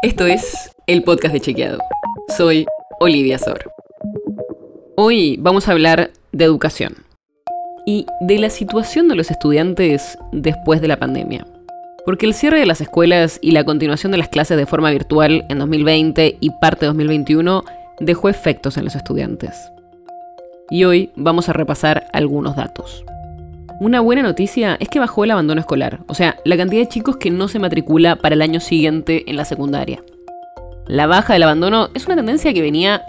Esto es el podcast de Chequeado. Soy Olivia Sor. Hoy vamos a hablar de educación y de la situación de los estudiantes después de la pandemia. Porque el cierre de las escuelas y la continuación de las clases de forma virtual en 2020 y parte de 2021 dejó efectos en los estudiantes. Y hoy vamos a repasar algunos datos. Una buena noticia es que bajó el abandono escolar, o sea, la cantidad de chicos que no se matricula para el año siguiente en la secundaria. La baja del abandono es una tendencia que venía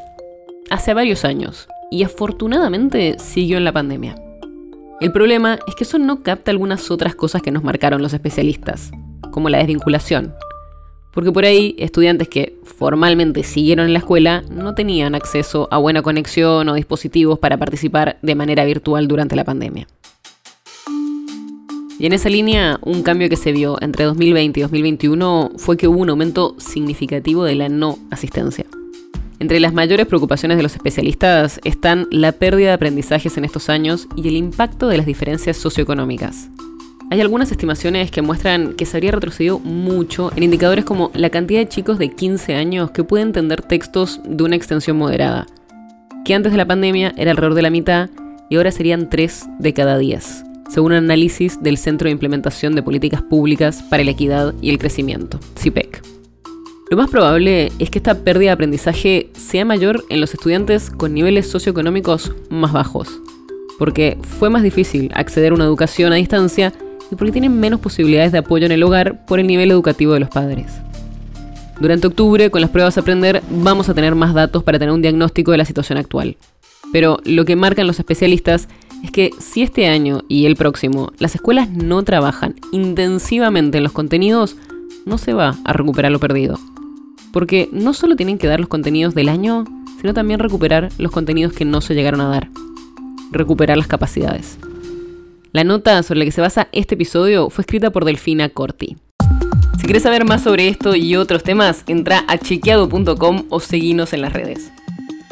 hace varios años y afortunadamente siguió en la pandemia. El problema es que eso no capta algunas otras cosas que nos marcaron los especialistas, como la desvinculación. Porque por ahí estudiantes que formalmente siguieron en la escuela no tenían acceso a buena conexión o dispositivos para participar de manera virtual durante la pandemia. Y en esa línea, un cambio que se vio entre 2020 y 2021 fue que hubo un aumento significativo de la no asistencia. Entre las mayores preocupaciones de los especialistas están la pérdida de aprendizajes en estos años y el impacto de las diferencias socioeconómicas. Hay algunas estimaciones que muestran que se habría retrocedido mucho en indicadores como la cantidad de chicos de 15 años que pueden entender textos de una extensión moderada, que antes de la pandemia era alrededor de la mitad y ahora serían 3 de cada 10 según un análisis del Centro de Implementación de Políticas Públicas para la Equidad y el Crecimiento, CIPEC. Lo más probable es que esta pérdida de aprendizaje sea mayor en los estudiantes con niveles socioeconómicos más bajos, porque fue más difícil acceder a una educación a distancia y porque tienen menos posibilidades de apoyo en el hogar por el nivel educativo de los padres. Durante octubre, con las pruebas a aprender, vamos a tener más datos para tener un diagnóstico de la situación actual. Pero lo que marcan los especialistas es que si este año y el próximo las escuelas no trabajan intensivamente en los contenidos, no se va a recuperar lo perdido. Porque no solo tienen que dar los contenidos del año, sino también recuperar los contenidos que no se llegaron a dar. Recuperar las capacidades. La nota sobre la que se basa este episodio fue escrita por Delfina Corti. Si quieres saber más sobre esto y otros temas, entra a chequeado.com o seguinos en las redes.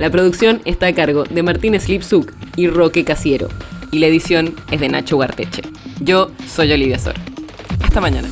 La producción está a cargo de Martínez Lipsuk y Roque Casiero, y la edición es de Nacho Guarteche. Yo soy Olivia Sor. Hasta mañana.